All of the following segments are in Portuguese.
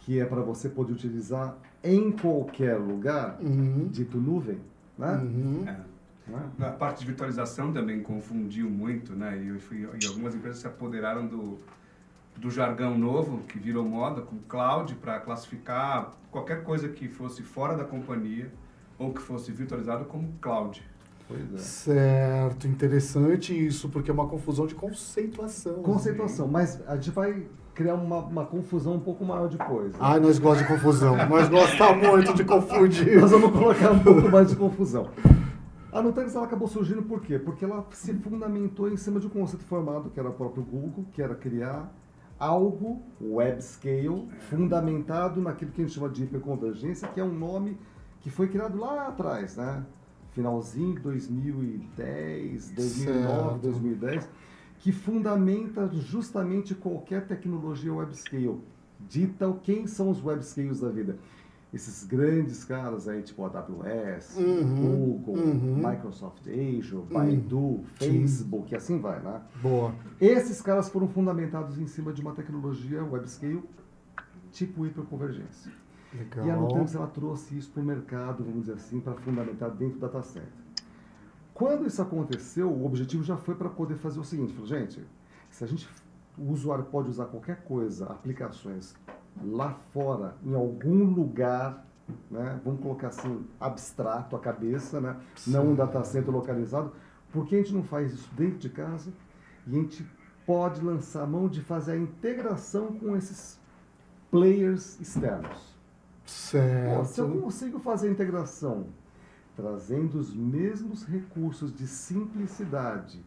que é para você poder utilizar em qualquer lugar, Uhum. dito nuvem, né? Uhum. É. Né? A parte de virtualização também confundiu muito, né? E, fui- e algumas empresas se apoderaram do, do jargão novo, que virou moda, com cloud, para classificar qualquer coisa que fosse fora da companhia ou que fosse virtualizado como cloud. Pois é. Certo, interessante isso, porque é uma confusão de conceituação. Conceituação, mas a gente vai criar uma, uma confusão um pouco maior depois. né? Ai, nós gostamos de confusão. nós gostamos muito de confundir. Nós vamos colocar um pouco mais de confusão. A Nutanix ela acabou surgindo por quê? Porque ela se fundamentou em cima de um conceito formado, que era o próprio Google, que era criar algo web scale, fundamentado naquilo que a gente chama de hiperconvergência, que é um nome que foi criado lá atrás, né? Finalzinho de 2010, 2009, Certo. 2010, que fundamenta justamente qualquer tecnologia web scale. Dita quem são os web scales da vida. Esses grandes caras aí, tipo AWS, Uhum, Google, uhum. Microsoft Azure, Baidu, Facebook, e assim vai, né? Boa. Esses caras foram fundamentados em cima de uma tecnologia web scale tipo hiperconvergência. Legal. E a Nutanix ela trouxe isso para o mercado, vamos dizer assim, para fundamentar dentro do data center. Quando isso aconteceu, o objetivo já foi para poder fazer o seguinte, falou, gente, se a gente, o usuário pode usar qualquer coisa, aplicações lá fora, em algum lugar, né, vamos colocar assim, abstrato a cabeça, né, não um data center localizado, por que a gente não faz isso dentro de casa e a gente pode lançar a mão de fazer a integração com esses players externos? Pô, se eu Certo. consigo fazer a integração trazendo os mesmos recursos de simplicidade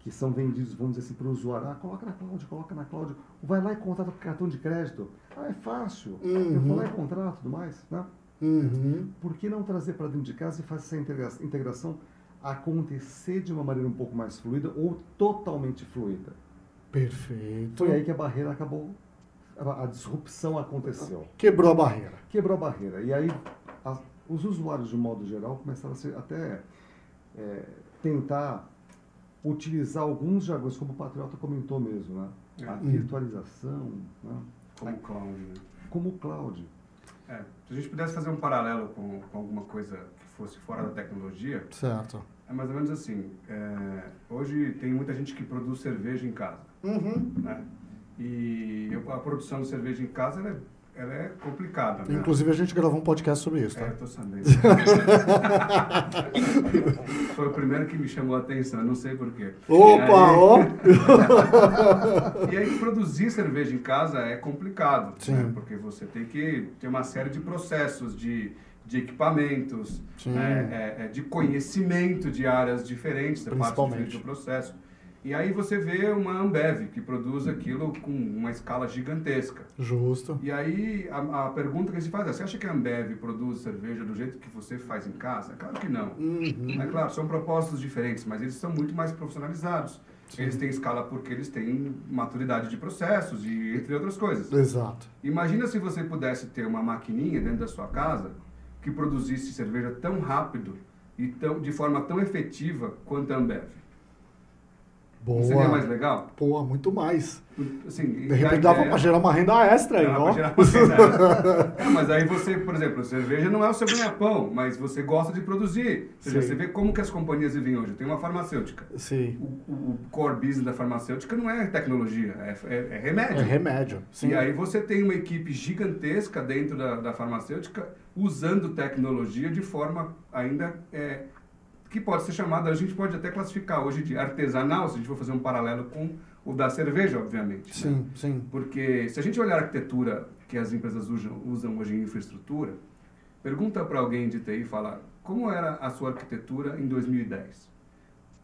que são vendidos, vamos dizer assim, para o usuário, ah, coloca na cloud, coloca na cloud, vai lá e contrata com cartão de crédito, ah, é fácil, eu Uhum. vou lá e contrato tudo mais, né? Uhum. Por que não trazer para dentro de casa e fazer essa integra- integração acontecer de uma maneira um pouco mais fluida ou totalmente fluida? Perfeito. Foi aí que a barreira acabou, a, a disrupção aconteceu. Quebrou a barreira. quebrou a barreira. E aí as- os usuários, de modo geral, começaram a até é, tentar utilizar alguns jargões, como o Patriota comentou mesmo, né? É. A Hum. virtualização, né? Como cloud, né? como o cloud. É, se a gente pudesse fazer um paralelo com, com alguma coisa que fosse fora da tecnologia, Certo. é mais ou menos assim. é, hoje tem muita gente que produz cerveja em casa, Uhum. né? E eu- a produção de cerveja em casa, ela é, ela é complicada, né? Inclusive, a gente gravou um podcast sobre isso, É, tá? eu tô sabendo. Foi o primeiro que me chamou a atenção, eu não sei porquê. Opa, ó! E aí produzir cerveja em casa é complicado, Sim. né? porque você tem que ter uma série de processos, de, de equipamentos, né? é, é, de conhecimento de áreas diferentes, da parte do processo. E aí você vê uma Ambev que produz aquilo com uma escala gigantesca. Justo. E aí a, a pergunta que se faz é, você acha que a Ambev produz cerveja do jeito que você faz em casa? Claro que não. Uhum. É claro, são propósitos diferentes, mas eles são muito mais profissionalizados. Eles têm escala porque eles têm maturidade de processos e entre outras coisas. Exato. Imagina se você pudesse ter uma maquininha dentro da sua casa que produzisse cerveja tão rápido e tão, de forma tão efetiva quanto a Ambev. Boa. Seria mais legal? Pô, muito mais. Assim, De repente dava pra gerar uma renda extra aí, ó. gerar uma renda. É, mas aí você, por exemplo, cerveja não é o seu ganha-pão, mas você gosta de produzir. Seja, você vê como que as companhias vivem hoje. Tem uma farmacêutica. Sim. O, o- o core business da farmacêutica não é tecnologia, é, é- é remédio. É remédio. Sim. E aí você tem uma equipe gigantesca dentro da, da farmacêutica usando tecnologia de forma ainda é, que pode ser chamada, a gente pode até classificar hoje de artesanal, se a gente for fazer um paralelo com o da cerveja, obviamente. né? Sim, sim. Porque se a gente olhar a arquitetura que as empresas usam, usam hoje em infraestrutura, pergunta para alguém de TI e fala, como era a sua arquitetura em 2010?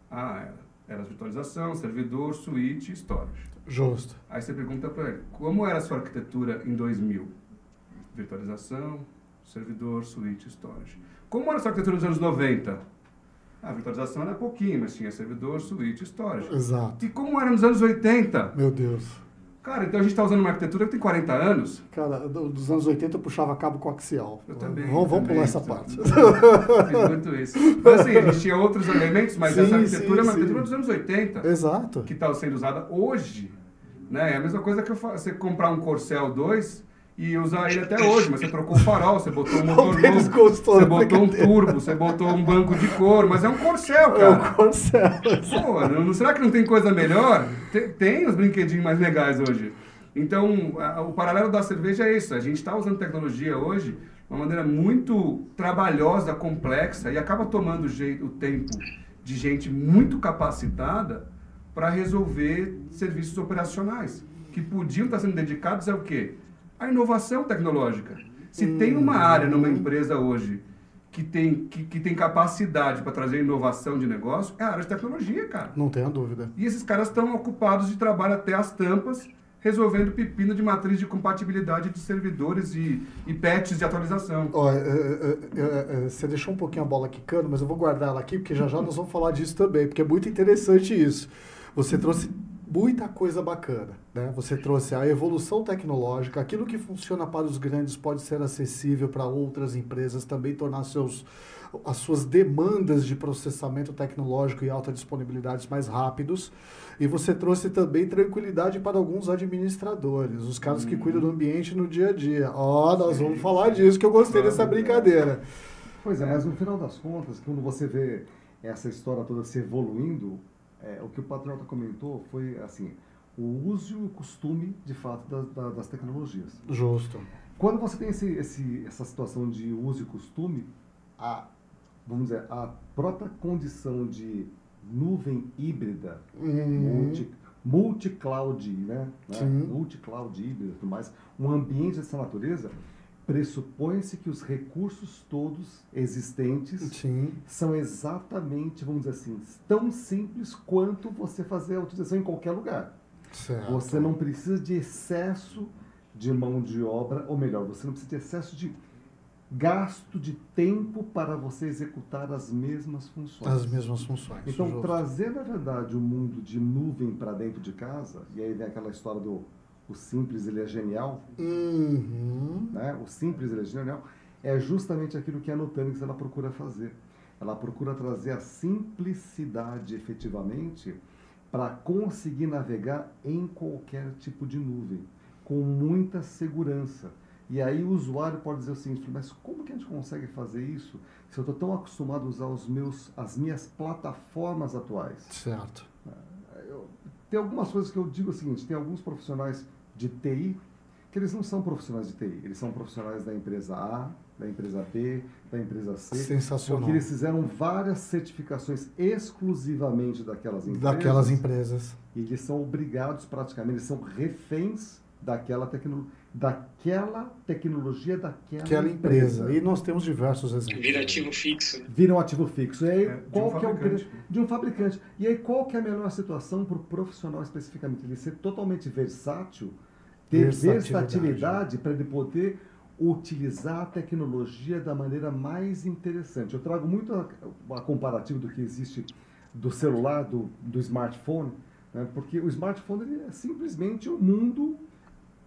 Ah, era, era virtualização, servidor, switch, storage. Justo. Aí você pergunta para ele, como era a sua arquitetura em 2000? Virtualização, servidor, switch, storage. Como era a sua arquitetura nos anos 90? A virtualização era pouquinho, mas tinha servidor, switch, storage. Exato. E como era nos anos 80? Meu Deus. Cara, então a gente está usando uma arquitetura que tem 40 anos. Cara, do- dos anos 80 eu puxava cabo coaxial. Eu também. Vamos, vamos pular essa então. parte. Fiz muito isso. Mas assim, a gente tinha outros elementos, mas Sim, essa arquitetura é uma sim, arquitetura sim. dos anos 80, Exato. que está sendo usada hoje. Né? É a mesma coisa que eu você comprar um Corcel 2 e usar ele até hoje, mas você trocou o farol, você botou um motor deles novo, você botou um turbo, você botou um banco de couro, mas é um corcel, É cara. o Corcel. Pô, não, será que não tem coisa melhor? Tem, tem os brinquedinhos mais legais hoje. Então, a- o paralelo da cerveja é isso. A gente está usando tecnologia hoje de uma maneira muito trabalhosa, complexa, e acaba tomando jeito, o tempo de gente muito capacitada para resolver serviços operacionais, que podiam estar sendo dedicados ao quê? À inovação tecnológica. Se tem uma área numa empresa hoje que tem, que, que tem capacidade para trazer inovação de negócio, é a área de tecnologia, cara. Não tenha dúvida. E esses caras estão ocupados de trabalho até as tampas, resolvendo pepino de matriz de compatibilidade de servidores e, e patches de atualização. É, você deixou um pouquinho a bola quicando, mas eu vou guardar ela aqui, porque já já nós vamos falar disso também, porque é muito interessante isso. Você trouxe muita coisa bacana, né? Você trouxe a evolução tecnológica, aquilo que funciona para os grandes pode ser acessível para outras empresas, também tornar seus, as suas demandas de processamento tecnológico e alta disponibilidade mais rápidos. E você trouxe também tranquilidade para alguns administradores, os caras que cuidam do ambiente no dia a dia. Ó, nós vamos falar disso, que eu gostei dessa brincadeira. Pois é, mas no final das contas, quando você vê essa história toda se evoluindo, é, o que o Patriota comentou foi assim, o uso e o costume, de fato, da- da- das tecnologias. Justo. Quando você tem esse, esse- essa situação de uso e costume, a, vamos dizer, a própria condição de nuvem híbrida, Uhum. multi, multi-cloud, né? né? Multi-cloud híbrida e tudo mais, um ambiente dessa natureza, pressupõe-se que os recursos todos existentes Sim. são exatamente, vamos dizer assim, tão simples quanto você fazer a utilização em qualquer lugar. Certo. Você não precisa de excesso de mão de obra, ou melhor, você não precisa de excesso de gasto de tempo para você executar as mesmas funções. As mesmas funções. Então, justo. trazer, na verdade, o mundo de nuvem para dentro de casa, e aí vem aquela história do o simples, ele é genial, Uhum. né? O simples, ele é genial, é justamente aquilo que a Nutanix ela procura fazer. Ela procura trazer a simplicidade, efetivamente, para conseguir navegar em qualquer tipo de nuvem, com muita segurança. E aí o usuário pode dizer o seguinte, mas como que a gente consegue fazer isso se eu estou tão acostumado a usar os meus, as minhas plataformas atuais? Certo. Eu- tem algumas coisas que eu digo o seguinte, tem alguns profissionais de TI que eles não são profissionais de TI, eles são profissionais da empresa A, da empresa B, da empresa C, Sensacional. porque eles fizeram várias certificações exclusivamente daquelas empresas. Daquelas empresas. E eles são obrigados praticamente, eles são reféns daquela, tecno, daquela tecnologia, daquela Aquela empresa. E nós temos diversos exemplos. Vira ativo fixo. né? Viram ativo fixo. E aí, É, de um qual que é o fabricante. pre- de um fabricante? E aí, qual que é a melhor situação para o profissional especificamente? Ele ser totalmente versátil, ter Versatilidade. para ele poder utilizar a tecnologia da maneira mais interessante. Eu trago muito a, a comparativo do que existe do celular, do, do smartphone, né? porque o smartphone é simplesmente um mundo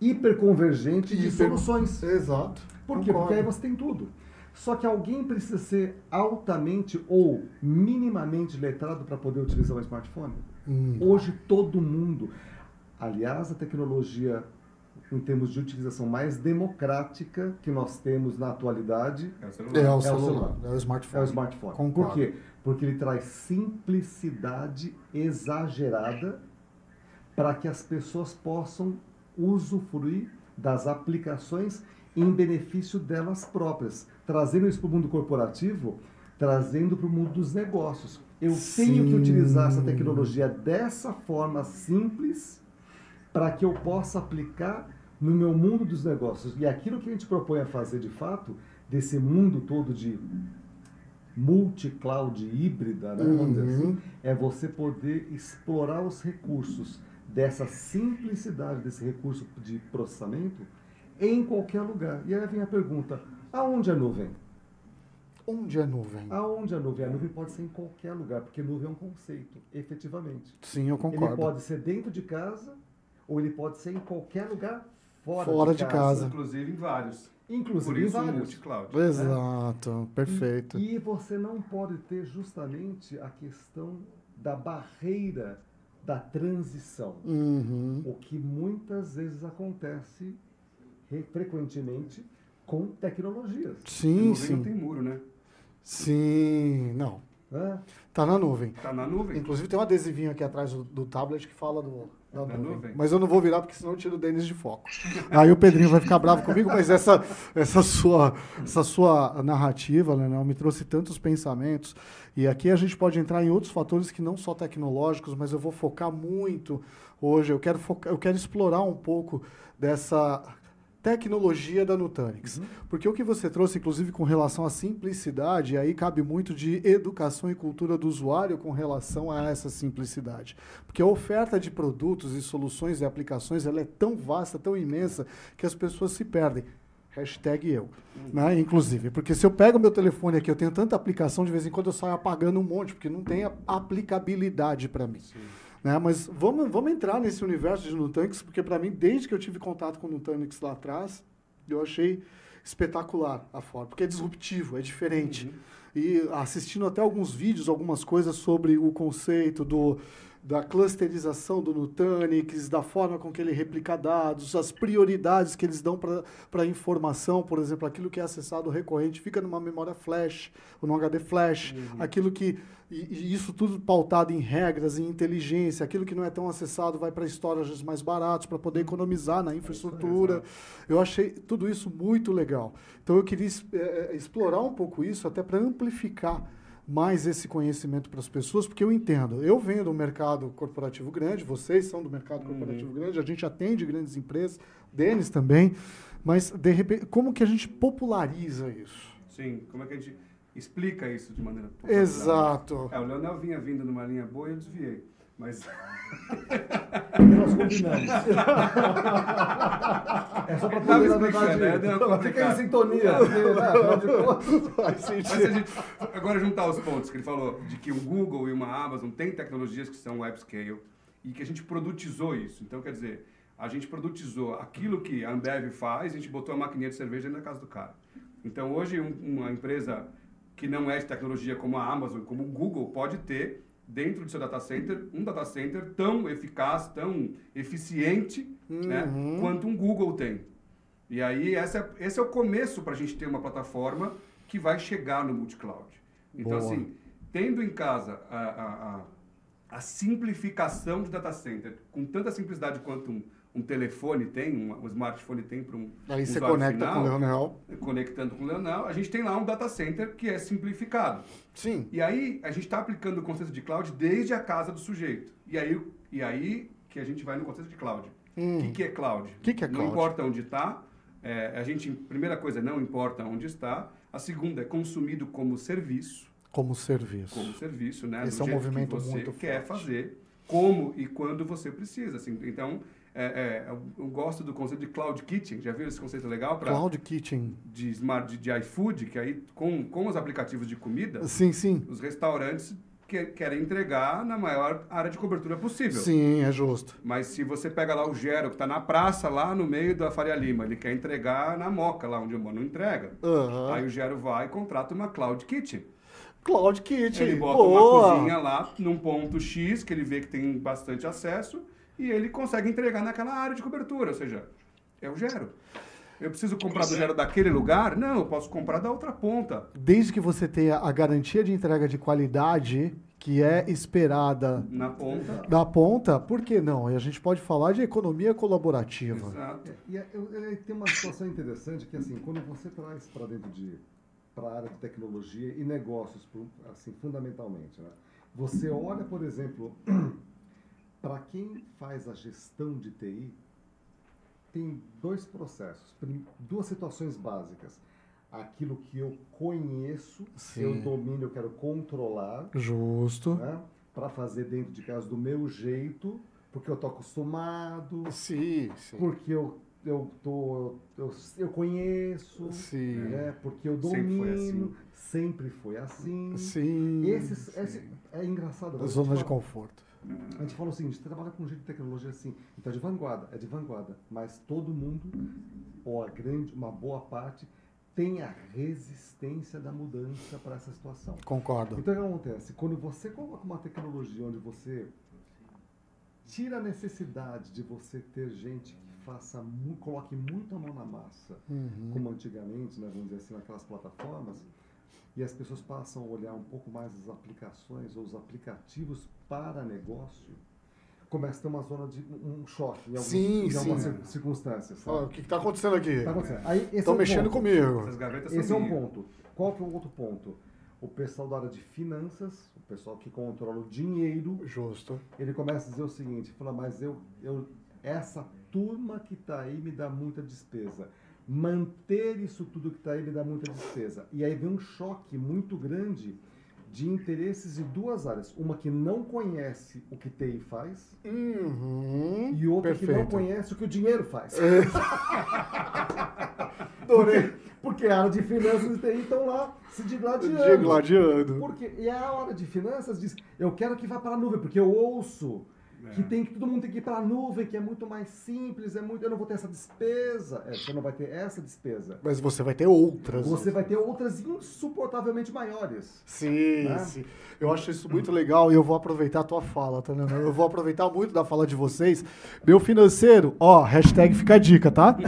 hiperconvergente de Hiper- soluções. Exato. Por quê? Concordo. Porque aí você tem tudo. Só que alguém precisa ser altamente ou minimamente letrado para poder utilizar o smartphone. Hum. Hoje todo mundo. Aliás, a tecnologia em termos de utilização mais democrática que nós temos na atualidade É o É celular. o o celular, celular. é o smartphone. é o smartphone. Concordo. Por quê? Porque ele traz simplicidade exagerada para que as pessoas possam usufruir das aplicações em benefício delas próprias, trazendo isso para o mundo corporativo, trazendo para o mundo dos negócios. Eu tenho que Sim. utilizar essa tecnologia dessa forma simples para que eu possa aplicar no meu mundo dos negócios. E aquilo que a gente propõe a fazer de fato, desse mundo todo de multi-cloud híbrida, né, Uhum. assim, é você poder explorar os recursos dessa simplicidade desse recurso de processamento em qualquer lugar. E aí vem a pergunta: aonde é nuvem? Onde é nuvem? Aonde é nuvem? A nuvem pode ser em qualquer lugar, porque nuvem é um conceito, efetivamente. Sim, eu Ele concordo. pode ser dentro de casa ou ele pode ser em qualquer lugar fora, Fora de casa. Inclusive em vários. Inclusive Por em isso o vários. multi-cloud. Exato, perfeito. E você não pode ter justamente a questão da barreira da transição. Uhum. O que muitas vezes acontece re- frequentemente com tecnologias. Sim, nuvem sim. não tem muro, né? Sim, não. né? Tá na nuvem. Tá na nuvem. Inclusive tem um adesivinho aqui atrás do, do tablet que fala do, da Da nuvem. nuvem. Mas eu não vou virar porque senão eu tiro o Denis de foco. Aí o Pedrinho vai ficar bravo comigo, mas essa, essa, sua, essa sua narrativa, Leonel, me trouxe tantos pensamentos. E aqui a gente pode entrar em outros fatores que não só tecnológicos, mas eu vou focar muito hoje. Eu quero, focar, eu quero explorar um pouco dessa tecnologia da Nutanix. Porque o que você trouxe, inclusive, com relação à simplicidade, aí cabe muito de educação e cultura do usuário com relação a essa simplicidade. Porque a oferta de produtos e soluções e aplicações ela é tão vasta, tão imensa, que as pessoas se perdem. Hashtag eu. Né? Inclusive, porque se eu pego meu telefone aqui, eu tenho tanta aplicação, de vez em quando eu saio apagando um monte, porque não tem aplicabilidade para mim. Né? Mas vamos, vamos entrar nesse universo de Nutanix, porque para mim, desde que eu tive contato com o Nutanix lá atrás, eu achei espetacular a forma, porque é disruptivo, é diferente. E assistindo até alguns vídeos, algumas coisas sobre o conceito do, da clusterização do Nutanix, da forma com que ele replica dados, as prioridades que eles dão para a informação, por exemplo, aquilo que é acessado recorrente fica numa memória flash, ou num HD flash, aquilo que. E, isso tudo pautado em regras, em inteligência, aquilo que não é tão acessado vai para storages mais baratos para poder economizar na infraestrutura. Eu achei tudo isso muito legal. Então eu queria eh, eh, explorar um pouco isso até para amplificar mais esse conhecimento para as pessoas, porque eu entendo. Eu venho do mercado corporativo grande, vocês são do mercado corporativo grande, a gente atende grandes empresas, Denis também, mas de repente, como que a gente populariza isso? Sim, como é que a gente explica isso de maneira Exato. É, o Leonel vinha vindo numa linha boa e eu desviei. Mas Nós combinamos. é só para poder, na explicando, né? Verdade, uma fica em sintonia. porque, né, de Mas a gente agora juntar os pontos que ele falou de que o Google e uma Amazon têm tecnologias que são web scale e que a gente produtizou isso. Então, quer dizer, a gente produtizou aquilo que a Ambev faz, a gente botou a maquininha de cerveja da casa do cara. Então, hoje, um- uma empresa que não é de tecnologia como a Amazon, como o Google, pode ter dentro do seu data center um data center tão eficaz, tão eficiente né, Uhum. quanto um Google tem. E aí, essa é- esse é o começo para a gente ter uma plataforma que vai chegar no multi-cloud. Então, Boa. assim, tendo em casa a, a, a, a simplificação de data center, com tanta simplicidade quanto um, um telefone tem, um, um smartphone tem para um Aí você conecta final, com o Leonel. conectando com o Leonel, a gente tem lá um data center que é simplificado. Sim. E aí a gente está aplicando o conceito de cloud desde a casa do sujeito. E aí, e aí que a gente vai no conceito de cloud. O Hum. que, que é cloud? Que que é Não cloud? importa onde está. a gente, primeira coisa, não importa onde está. A segunda é consumido como serviço. Como serviço. Como serviço, né? Esse Do é um movimento que você muito quer forte. fazer, como e quando você precisa. Assim. Então, é, é, eu, gosto do conceito de cloud kitchen. Já viu esse conceito legal? Pra, Cloud Kitchen. de smart de, de iFood, que aí com, com os aplicativos de comida, Sim, sim. os restaurantes que, querem entregar na maior área de cobertura possível. Sim, é justo. Mas se você pega lá o Gero, que está na praça, lá no meio da Faria Lima, ele quer entregar na Moca, lá onde eu moro, não entrega. Aham. Aí o Gero vai e contrata uma Cloud Kitchen. Cloud Kitchen. Ele bota Boa. uma cozinha lá, num ponto X, que ele vê que tem bastante acesso, e ele consegue entregar naquela área de cobertura, ou seja, é o Gero. Eu preciso comprar do Gero daquele lugar? Não, eu posso comprar da outra ponta. Desde que você tenha a garantia de entrega de qualidade que é esperada Na ponta. da ponta, por que não? E a gente pode falar de economia colaborativa. Exato. É, E eu- eu- tem uma situação interessante que assim, quando você traz para dentro de para a área de tecnologia e negócios, assim, fundamentalmente, né? Você olha, por exemplo, para quem faz a gestão de TI, tem dois processos, duas situações básicas. Aquilo que eu conheço, eu Sim. domino, eu quero controlar, Justo. né? para fazer dentro de casa do meu jeito, porque eu tô acostumado, Sim, sim. porque eu, eu, tô, eu, eu conheço, Sim. né? porque eu Sempre domino, foi assim. sempre foi assim. Sim. Esses, esse, é engraçado. A gente zona de fala- conforto. A gente fala o seguinte, você trabalha com um jeito de tecnologia assim, então é de vanguarda, é de vanguarda, mas todo mundo, ou a grande, uma boa parte, tem a resistência da mudança para essa situação. Concordo. Então o que acontece? Quando você coloca uma tecnologia onde você tira a necessidade de você ter gente que faça, mu- coloque muito a mão na massa, Uhum. como antigamente, né, vamos dizer assim, naquelas plataformas, e as pessoas passam a olhar um pouco mais as aplicações ou os aplicativos para negócio, começa a ter uma zona de um choque em, alguns, Sim, em algumas sim. circunstâncias. Sabe? o que está acontecendo aqui? Tá Estão é um mexendo ponto. comigo. Esse é um ponto. Qual que é o outro ponto? O pessoal da área de finanças, o pessoal que controla o dinheiro, Justo. ele começa a dizer o seguinte, fala, mas eu, eu essa turma que está aí me dá muita despesa. Manter isso tudo que está aí me dá muita despesa. E aí vem um choque muito grande de interesses de duas áreas. Uma que não conhece o que TI faz Uhum. e outra que não Perfeito. conhece o que o dinheiro faz. Adorei. Porque, porque a área de finanças e TI estão lá se digladiando. Digladiando. Porque, e a hora de finanças diz, eu quero que vá para a nuvem, porque eu ouço que É. tem que todo mundo tem que ir para a nuvem, que é muito mais simples, é muito, eu não vou ter essa despesa. É, você não vai ter essa despesa. Mas você vai ter outras. Você vai ter outras insuportavelmente maiores. Sim, Né? sim. Eu acho isso muito legal e eu vou aproveitar a tua fala, tá, Leonardo? Eu vou aproveitar muito da fala de vocês. Meu financeiro, ó, hashtag fica a dica, tá?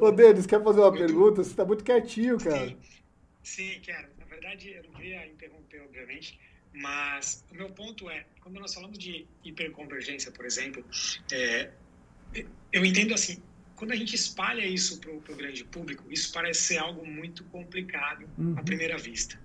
Ô, Denis, quer fazer uma pergunta? Você tá muito quietinho, cara. Sim, sim, quero. Na verdade, eu não queria interromper, obviamente, mas o meu ponto é, quando nós falamos de hiperconvergência, por exemplo, é, eu entendo assim, quando a gente espalha isso para o grande público, isso parece ser algo muito complicado Uhum. à primeira vista.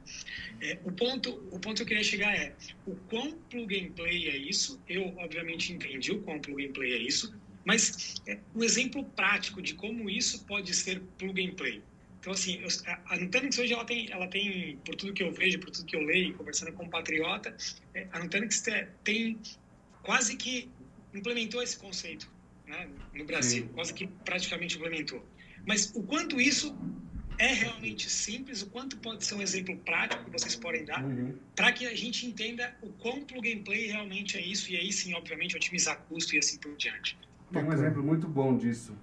É, o, ponto, o ponto que eu queria chegar é, o quão plug and play é isso? Eu, obviamente, entendi o quão plug and play é isso, mas é, um exemplo prático de como isso pode ser plug and play. Então, assim, a, Nutanix hoje, ela tem, ela tem, por tudo que eu vejo, por tudo que eu leio, conversando com um patriota, é, a Nutanix te, tem quase que implementou esse conceito né, no Brasil, Sim. quase que praticamente implementou. Mas o quanto isso é realmente simples, o quanto pode ser um exemplo prático que vocês podem dar, Uhum. para que a gente entenda o quão plug and play realmente é isso, e aí sim, obviamente, otimizar custo e assim por diante. Tem um exemplo muito bom disso.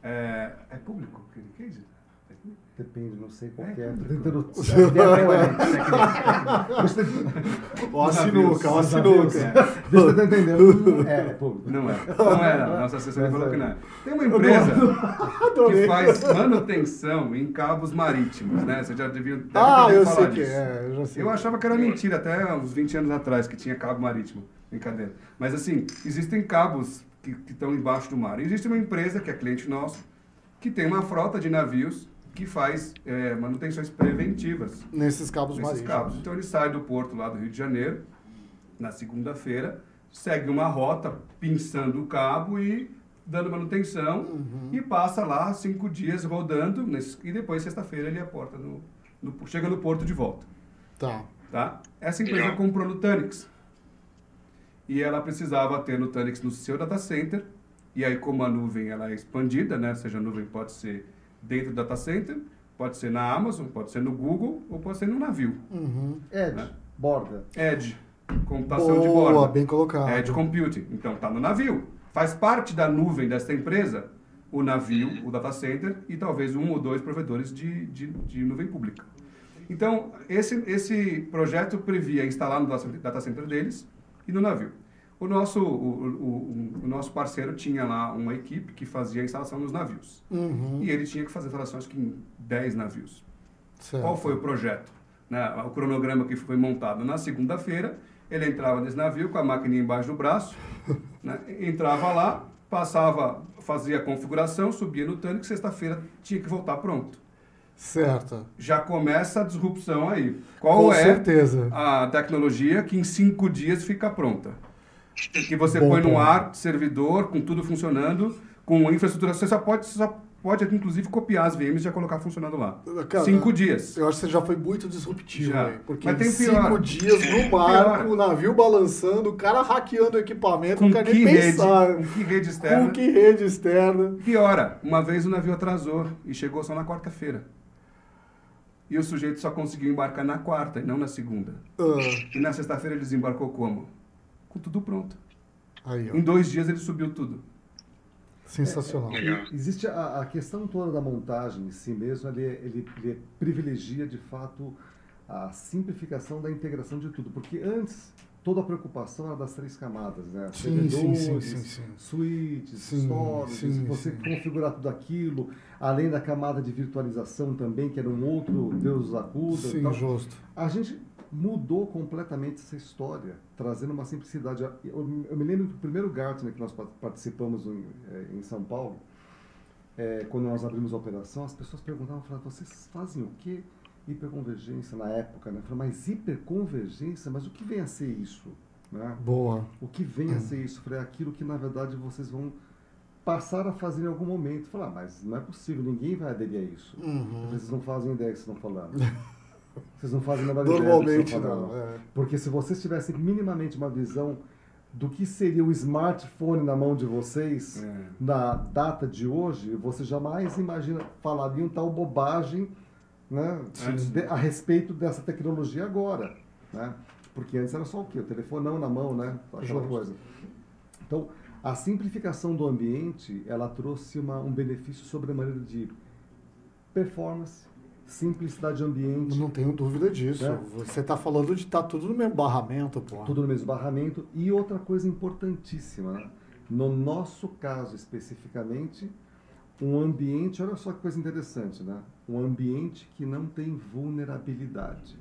É, é público aquele case? É? Depende, não sei qual É, que é. Tô tentando. Ó a sinuca, ó a sinuca. É. Deixa eu tentar entender. Hum, É, é público. Não é. Não era. Nossa assessora Mas falou é. que não é. Tem uma empresa que faz manutenção em cabos marítimos, né? Você já devia Ah, ter ouvido eu falar sei que disso. é, eu já sei. Eu achava que era mentira até uns 20 anos atrás que tinha cabo marítimo. Brincadeira. Mas assim, existem cabos que, que estão embaixo do mar. E existe uma empresa que é cliente nosso que tem uma frota de navios que faz é, manutenções preventivas Nesses cabos nesses marítimos. cabos. Então ele sai do porto lá do Rio de Janeiro na segunda-feira, segue uma rota pinçando o cabo e dando manutenção Uhum. e passa lá cinco dias rodando nesse- e depois sexta-feira ele aporta no, no- chega no porto de volta. Tá. Tá? Essa empresa comprou Nutanix. E ela precisava ter Nutanix no seu data center. E aí, como a nuvem ela é expandida, né? Ou seja, a nuvem pode ser dentro do data center, pode ser na Amazon, pode ser no Google ou pode ser no navio. Uhum. Ed, Né? borda. Edge, computação de Boa, borda. bem colocado. Edge Computing. Então, está no navio. Faz parte da nuvem dessa empresa o navio, o data center e talvez um ou dois provedores de, de, de nuvem pública. Então, esse, esse projeto previa instalar no data center deles e no navio. O nosso, o, o, o- nosso parceiro tinha lá uma equipe que fazia a instalação nos navios. Uhum. E ele tinha que fazer instalações que em 10 navios. Certo. Qual foi o projeto? Né, o cronograma que foi montado na segunda-feira, ele entrava nesse navio com a maquininha embaixo do braço, né, entrava lá, passava, fazia a configuração, subia no tanque, sexta-feira tinha que voltar pronto. Certo. Já começa a disrupção aí. Qual Com é certeza. a tecnologia que em cinco dias fica pronta? Que você Bom põe no ponto. ar, servidor, com tudo funcionando, com infraestrutura, você só pode, você só pode inclusive copiar as VMs e já colocar funcionando lá. Cara, cinco dias. Eu acho que você já foi muito disruptivo, Já. aí, Porque Mas tem em pior. cinco dias no barco, o navio balançando, o cara hackeando o equipamento, com não quer que nem rede, pensar. com que rede externa. Com que rede externa. Piora, uma vez o navio atrasou e chegou só na quarta-feira. E o sujeito só conseguiu embarcar na quarta e não na segunda. Ah, E na sexta-feira ele desembarcou como? Com tudo pronto. aí, Em dois dias ele subiu tudo. Sensacional. Legal. E Existe a, a questão toda da montagem em si mesmo, ele, ele, ele privilegia de fato a simplificação da integração de tudo. Porque antes, toda a preocupação era das três camadas, né? Sim, sim, sim, sim, sim. suítes, Sim, storages, sim, você sim. configurar tudo aquilo, além da camada de virtualização também, que era um outro Deus acuda. Sim, então, justo. a gente mudou completamente essa história, trazendo uma simplicidade. Eu, eu me lembro do primeiro Gartner que nós pa- participamos em, eh, em São Paulo, eh, quando nós abrimos a operação, as pessoas perguntavam, falavam, vocês fazem o quê? Hiperconvergência na época, né? Eu falei, mas hiperconvergência, mas o que vem a ser isso? Né? Boa. O que vem a ser isso? Falei, aquilo que na verdade vocês vão passar a fazer em algum momento. Falei, ah, mas não é possível, ninguém vai aderir a isso. Uhum. Vocês não fazem ideia que vocês estão falando. Vocês não fazem a menor ideia do que Normalmente estão falando. não. é. Porque se vocês tivessem minimamente uma visão do que seria o smartphone na mão de vocês É. na data de hoje, vocês jamais imagina, falariam tal bobagem né, Sim. de- a respeito dessa tecnologia agora. Né? Porque antes era só o quê? O telefonão na mão, né? Aquela coisa. Então, a simplificação do ambiente, ela trouxe uma, um benefício sobre a maneira de performance, simplicidade de ambiente, Não tenho dúvida disso. É. Você está falando de estar tudo no mesmo barramento, pô. tudo no mesmo barramento. E outra coisa importantíssima, né? no nosso caso especificamente, um ambiente, olha só que coisa interessante, né? Um ambiente que não tem vulnerabilidade.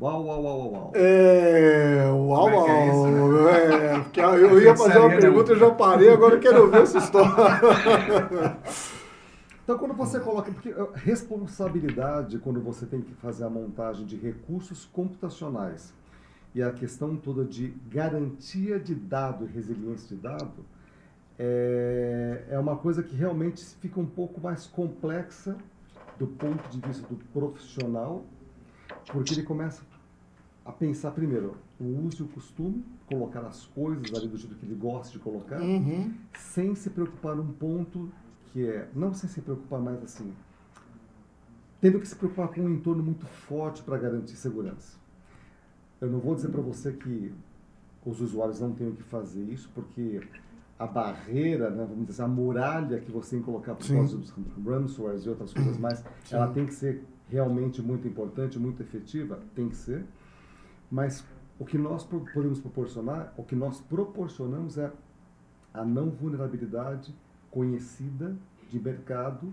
Uau, uau, uau, uau, uau. É, uau, é é uau. isso? É, porque eu ia fazer uma pergunta, eu já parei, agora eu quero ver essa história. Então, quando você coloca. Porque eh, responsabilidade, quando você tem que fazer a montagem de recursos computacionais e a questão toda de garantia de dado e resiliência de dado, é, é uma coisa que realmente fica um pouco mais complexa do ponto de vista do profissional, porque ele começa a pensar primeiro o uso e o costume, colocar as coisas ali do jeito que ele gosta de colocar Uhum. sem se preocupar num ponto que é, não sem se preocupar mais assim, tendo que se preocupar com um entorno muito forte para garantir segurança. Eu não vou dizer para você que os usuários não tenham que fazer isso, porque a barreira, né, vamos dizer, assim, a muralha que você tem que colocar por causa dos ransomwares e outras coisas mais, Sim. ela tem que ser realmente muito importante, muito efetiva, tem que ser. Mas o que nós podemos proporcionar, o que nós proporcionamos é a não vulnerabilidade conhecida de mercado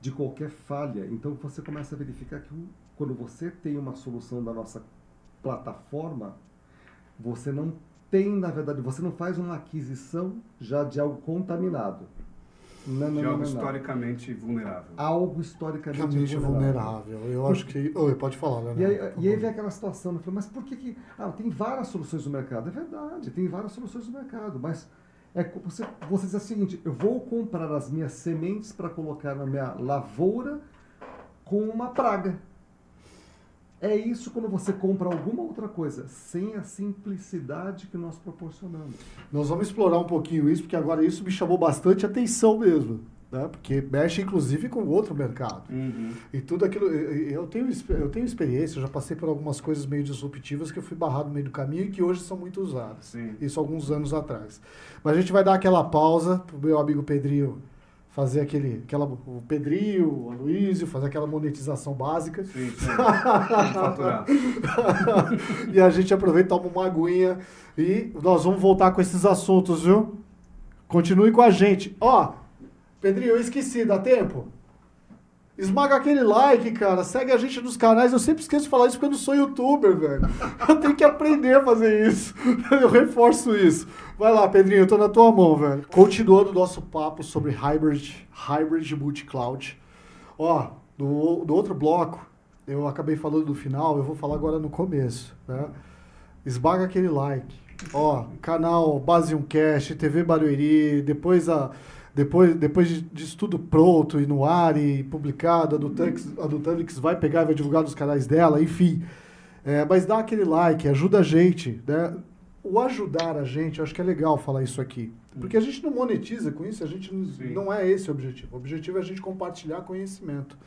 de qualquer falha. Então você começa a verificar que quando você tem uma solução da nossa plataforma, você não tem, na verdade, você não faz uma aquisição já de algo contaminado. Não, não, De algo não, não. historicamente vulnerável. Algo historicamente Realmente vulnerável. vulnerável. Eu acho que. Oi, pode falar, né? E aí, e aí vem aquela situação, né? Eu falei, mas por que que... Ah, tem várias soluções no mercado. É verdade, tem várias soluções no mercado, mas é, você, você diz o seguinte, eu vou comprar as minhas sementes para colocar na minha lavoura com uma praga. É isso quando você compra alguma outra coisa, sem a simplicidade que nós proporcionamos. Nós vamos explorar um pouquinho isso, porque agora isso me chamou bastante atenção mesmo. Né? Porque mexe inclusive com outro mercado. Uhum. E tudo aquilo. Eu tenho, eu tenho experiência, eu já passei por algumas coisas meio disruptivas que eu fui barrado no meio do caminho e que hoje são muito usadas. Sim. Isso alguns anos atrás. Mas a gente vai dar aquela pausa pro meu amigo Pedrinho fazer aquele. Aquela, o Pedrinho, o Aloysio, fazer aquela monetização básica. Sim, sim. Faturar. e a gente aproveita, toma uma aguinha e nós vamos voltar com esses assuntos, viu? Continue com a gente. Ó, Pedrinho, eu esqueci, dá tempo? Esmaga aquele like, cara. Segue a gente nos canais. Eu sempre esqueço de falar isso porque eu não sou youtuber, velho. Eu tenho que aprender a fazer isso. Eu reforço isso. Vai lá, Pedrinho, eu tô na tua mão, velho. Continuando o nosso papo sobre hybrid, hybrid multi-cloud. Ó, do, do outro bloco, eu acabei falando do final, eu vou falar agora no começo, né? Esmaga aquele like. Ó, canal Base 1 Cast, TV Barueri, depois a depois, depois de- disso tudo pronto e no ar e publicado, a do Tanix, a vai pegar e vai divulgar nos canais dela, enfim. É, mas dá aquele like, ajuda a gente, né? O ajudar a gente, eu acho que é legal falar isso aqui. Porque a gente não monetiza com isso, a gente não, não é esse o objetivo. O objetivo é a gente compartilhar conhecimento.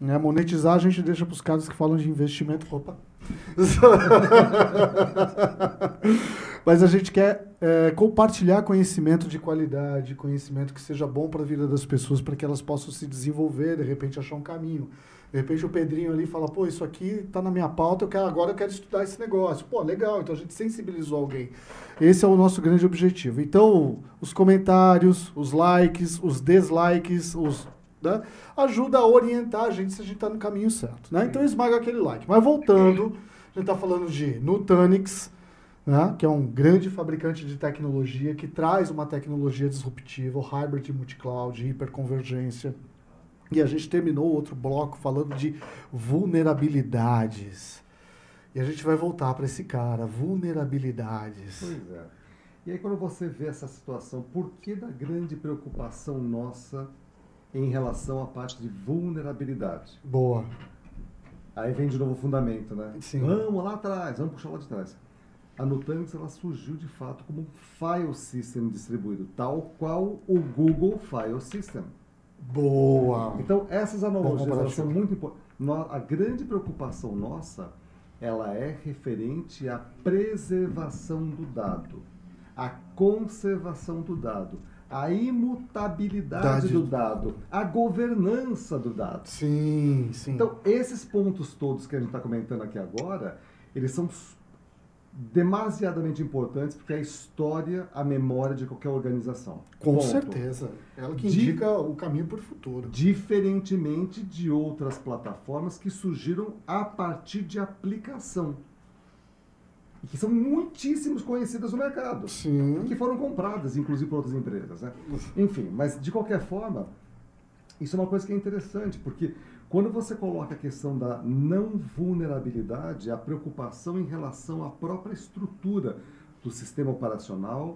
Né? Monetizar a gente deixa para os caras que falam de investimento. Opa! Mas a gente quer é, compartilhar conhecimento de qualidade, conhecimento que seja bom para a vida das pessoas, para que elas possam se desenvolver, de repente achar um caminho. De repente o Pedrinho ali fala, pô, isso aqui tá na minha pauta, eu quero, agora eu quero estudar esse negócio. Pô, legal, então a gente sensibilizou alguém. Esse é o nosso grande objetivo. Então, os comentários, os likes, os dislikes, os ajuda a orientar a gente se a gente está no caminho certo. Né? Então esmaga aquele like. Mas voltando, a gente está falando de Nutanix, né, que é um grande fabricante de tecnologia que traz uma tecnologia disruptiva, o hybrid multicloud, hiperconvergência. E a gente terminou outro bloco falando de vulnerabilidades. E a gente vai voltar para esse cara, vulnerabilidades. Pois é. E aí quando você vê essa situação, por que da grande preocupação nossa em relação à parte de vulnerabilidade? Boa. Aí vem de novo o fundamento, né? Sim. Vamos lá atrás, vamos puxar lá de trás. A Nutanix ela surgiu de fato como um file system distribuído, tal qual o Google File System. Boa. Então, essas analogias são muito importantes. A grande preocupação nossa, ela é referente à preservação do dado, à conservação do dado, à imutabilidade Dade. do dado, à governança do dado. Sim, sim. Então, esses pontos todos que a gente está comentando aqui agora, eles são demasiadamente importantes porque é a história, a memória de qualquer organização. Com Ponto. certeza. Ela que De- indica o caminho para o futuro. Diferentemente de outras plataformas que surgiram a partir de aplicação. E que são muitíssimos conhecidas no mercado. Sim. Que foram compradas, inclusive, por outras empresas. Né? Enfim, mas de qualquer forma, isso é uma coisa que é interessante, porque quando você coloca a questão da não vulnerabilidade, a preocupação em relação à própria estrutura do sistema operacional,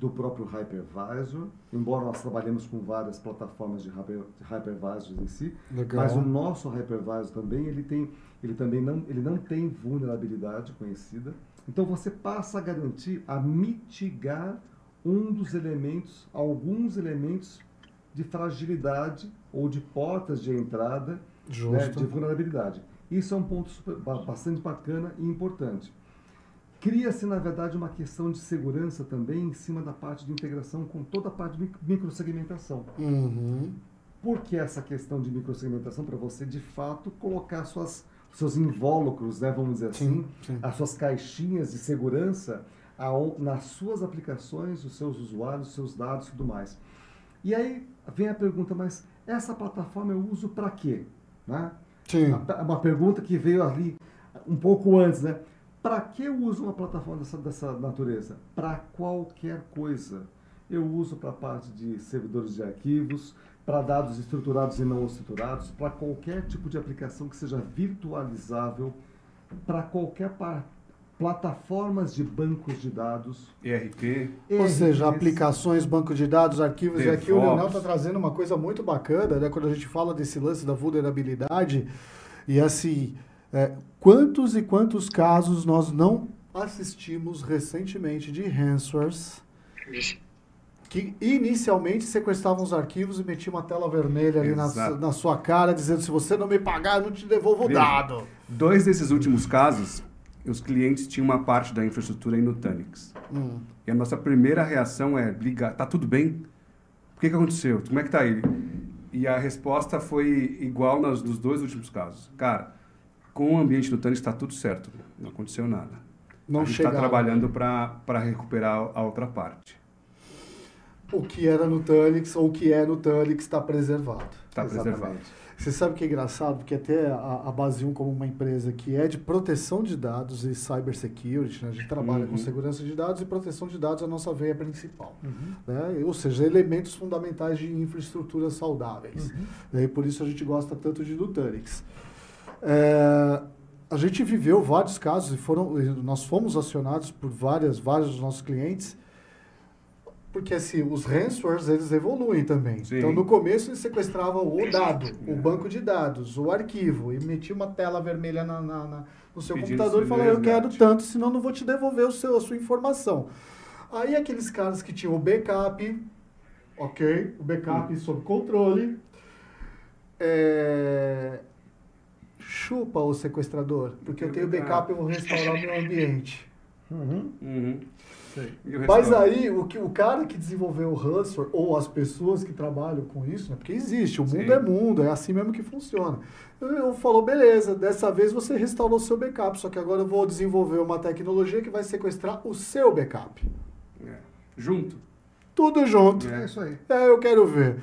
do próprio hypervisor, embora nós trabalhemos com várias plataformas de hyper, hypervisors em si, Legal. mas o nosso hypervisor também, ele tem, ele também não, ele não tem vulnerabilidade conhecida. Então você passa a garantir, a mitigar um dos elementos, alguns elementos de fragilidade ou de portas de entrada né, de vulnerabilidade. Isso é um ponto super- ba- bastante bacana e importante. Cria-se, na verdade, uma questão de segurança também em cima da parte de integração com toda a parte de mic- microsegmentação. Uhum. Por que essa questão de microsegmentação? Para você, de fato, colocar suas, seus invólucros, né, vamos dizer assim, Sim, sim. as suas caixinhas de segurança aon- nas suas aplicações, os seus usuários, os seus dados e tudo mais. E aí vem a pergunta, mas essa plataforma eu uso para quê? Né? Sim. Uma, uma pergunta que veio ali um pouco antes, né? Para que eu uso uma plataforma dessa, dessa natureza? Para qualquer coisa. Eu uso para a parte de servidores de arquivos, para dados estruturados e não estruturados, para qualquer tipo de aplicação que seja virtualizável, para qualquer par, plataformas de bancos de dados. ERP. Ou seja, aplicações, banco de dados, arquivos, e aqui o DevOps. Leonel está trazendo uma coisa muito bacana, né? Quando a gente fala desse lance da vulnerabilidade, e assim, é, quantos e quantos casos nós não assistimos recentemente de ransomwares que inicialmente sequestravam os arquivos e metiam uma tela vermelha ali na, na sua cara, dizendo se você não me pagar, eu não te devolvo o dado. Dois desses últimos casos, os clientes tinham uma parte da infraestrutura em Nutanix. Hum. E a nossa primeira reação é ligar, tá tudo bem? O que, que aconteceu? Como é que tá aí? E a resposta foi igual nos, nos dois últimos casos. Cara, com o ambiente Nutanix está tudo certo, não aconteceu nada. Não a gente está trabalhando para recuperar a outra parte. O que era no Tanix ou o que é no Tanix está preservado. Está preservado. Você sabe que é engraçado? Porque até a, a Base 1 como uma empresa que é de proteção de dados e cybersecurity, né? a gente trabalha com Uhum. segurança de dados e proteção de dados é a nossa veia principal. Né? Ou seja, elementos fundamentais de infraestruturas saudáveis. Né? E por isso a gente gosta tanto de Nutanix. É, a gente viveu vários casos e foram, nós fomos acionados por várias, vários dos nossos clientes porque assim, os ransomwares eles evoluem também. Sim. Então no começo eles sequestravam o dado, o É. banco de dados, o arquivo, e metia uma tela vermelha na, na- na- no seu Pedindo computador e seu falava, eu quero tanto, senão não vou te devolver o seu, a sua informação. Aí aqueles caras que tinham o backup, ok, o backup sob controle, é, chupa o sequestrador, porque eu tenho backup, eu vou restaurar o meu ambiente. Uhum. Uhum. Mas aí, o, que, o cara que desenvolveu o Hustler, ou as pessoas que trabalham com isso, né? Porque existe, o mundo Sim. é mundo, é assim mesmo que funciona. Eu falou, beleza, dessa vez você restaurou o seu backup, só que agora eu vou desenvolver uma tecnologia que vai sequestrar o seu backup. É. Junto. Tudo junto. É isso aí. É, eu quero ver.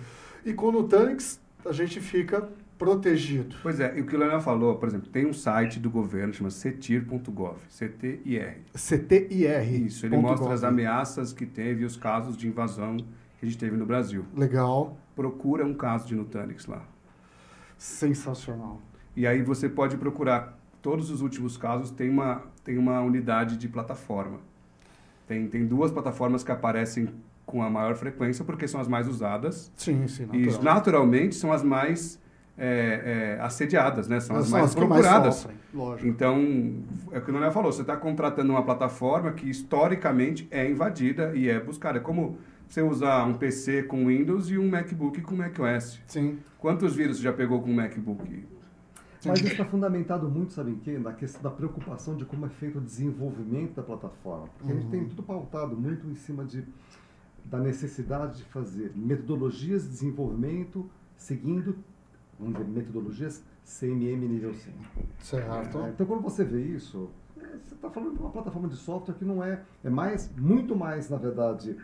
E com o Nutanix, a gente fica protegido. Pois é, e o que o Leonel falou, por exemplo, tem um site do governo, chama cetir.gov, C-T-I-R. CTIR. Isso, ele mostra gov. as ameaças que teve e os casos de invasão que a gente teve no Brasil. Legal. Procura um caso de Nutanix lá. Sensacional. E aí você pode procurar, todos os últimos casos tem uma, tem uma unidade de plataforma. Tem, tem duas plataformas que aparecem com a maior frequência porque são as mais usadas Sim, sim, e natural. naturalmente são as mais é, é, assediadas, né? São as São mais que mais procuradas. sofrem, lógico. Então, é o que o Leonel falou, você está contratando uma plataforma que historicamente é invadida e é buscada. É como você usar um PC com Windows e um MacBook com macOS. Sim. Quantos vírus você já pegou com um MacBook? Mas isso está fundamentado muito, sabe em quê? Na questão da preocupação de como é feito o desenvolvimento da plataforma. Porque a gente tem tudo pautado muito em cima de, da necessidade de fazer metodologias de desenvolvimento seguindo, vamos dizer, metodologias CMM nível 5. Certo. É, então, quando você vê isso, é, você está falando de uma plataforma de software que não é, é mais, muito mais, na verdade,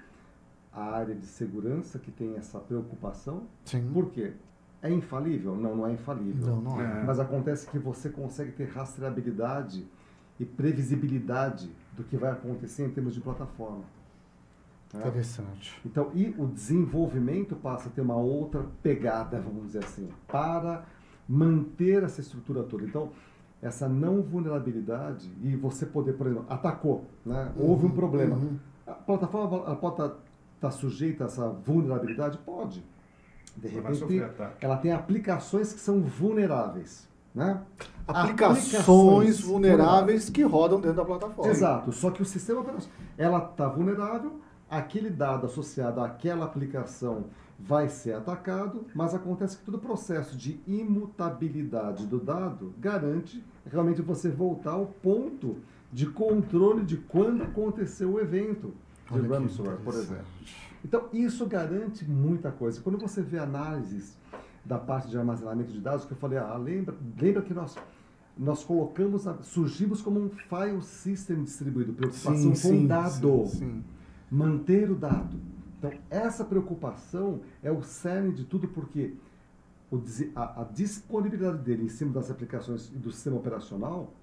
a área de segurança que tem essa preocupação. Sim. Por quê? É infalível? Não, não é infalível. Não, não é. É. Mas acontece que você consegue ter rastreabilidade e previsibilidade do que vai acontecer em termos de plataforma. Né? Interessante. Então, e o desenvolvimento passa a ter uma outra pegada, vamos dizer assim, para manter essa estrutura toda. Então, essa não vulnerabilidade e você poder, por exemplo, atacou, né? houve um problema. uhum. A plataforma ela pode estar estar sujeita a essa vulnerabilidade? Pode. De repente, ela tem aplicações que são vulneráveis. Né? Aplicações vulneráveis que rodam dentro da plataforma. Exato, só que o sistema operacional, ela está vulnerável, aquele dado associado àquela aplicação vai ser atacado, mas acontece que todo o processo de imutabilidade do dado garante realmente você voltar ao ponto de controle de quando aconteceu o evento de Olha ransomware, por exemplo. Então, isso garante muita coisa. Quando você vê análises da parte de armazenamento de dados, que eu falei, ah, lembra, lembra que nós, nós colocamos, surgimos como um file system distribuído, preocupação com o dado, sim, sim. Manter o dado. Então, essa preocupação é o cerne de tudo, porque o a, a disponibilidade dele em cima das aplicações e do sistema operacional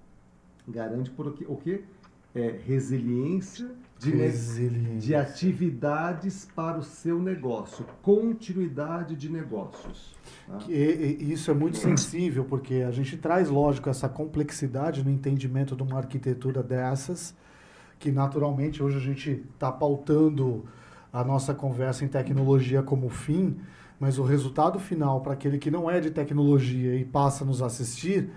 garante por o que? O quê? É resiliência de, Resiliência. de atividades para o seu negócio, continuidade de negócios. tá? Que- e- e isso é muito sensível, porque a gente traz, lógico, essa complexidade no entendimento de uma arquitetura dessas, que naturalmente hoje a gente está pautando a nossa conversa em tecnologia como fim, mas o resultado final para aquele que não é de tecnologia e passa a nos assistir,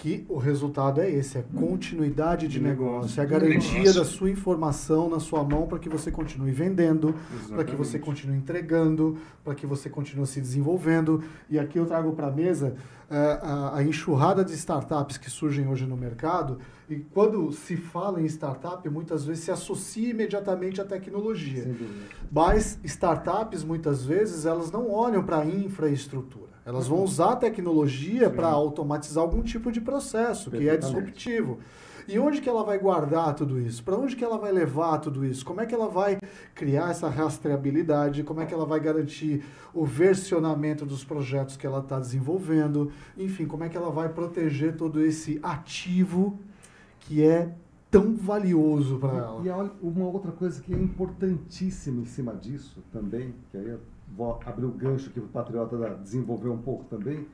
que o resultado é esse, é continuidade de De negócio. negócio, é a garantia negócio. da sua informação na sua mão para que você continue vendendo, para que você continue entregando, para que você continue se desenvolvendo. E aqui eu trago para a mesa eh, a, a enxurrada de startups que surgem hoje no mercado. E quando se fala em startup, muitas vezes se associa imediatamente à tecnologia. Mas startups, muitas vezes, elas não olham para a infraestrutura. Elas vão usar a tecnologia para automatizar algum tipo de processo que é disruptivo. E onde que ela vai guardar tudo isso? Para onde que ela vai levar tudo isso? Como é que ela vai criar essa rastreabilidade? Como é que ela vai garantir o versionamento dos projetos que ela está desenvolvendo? Enfim, como é que ela vai proteger todo esse ativo que é tão valioso para ela? E, e uma outra coisa que é importantíssima em cima disso também, que aí eu vou abrir o gancho aqui para o Patriota desenvolver um pouco também,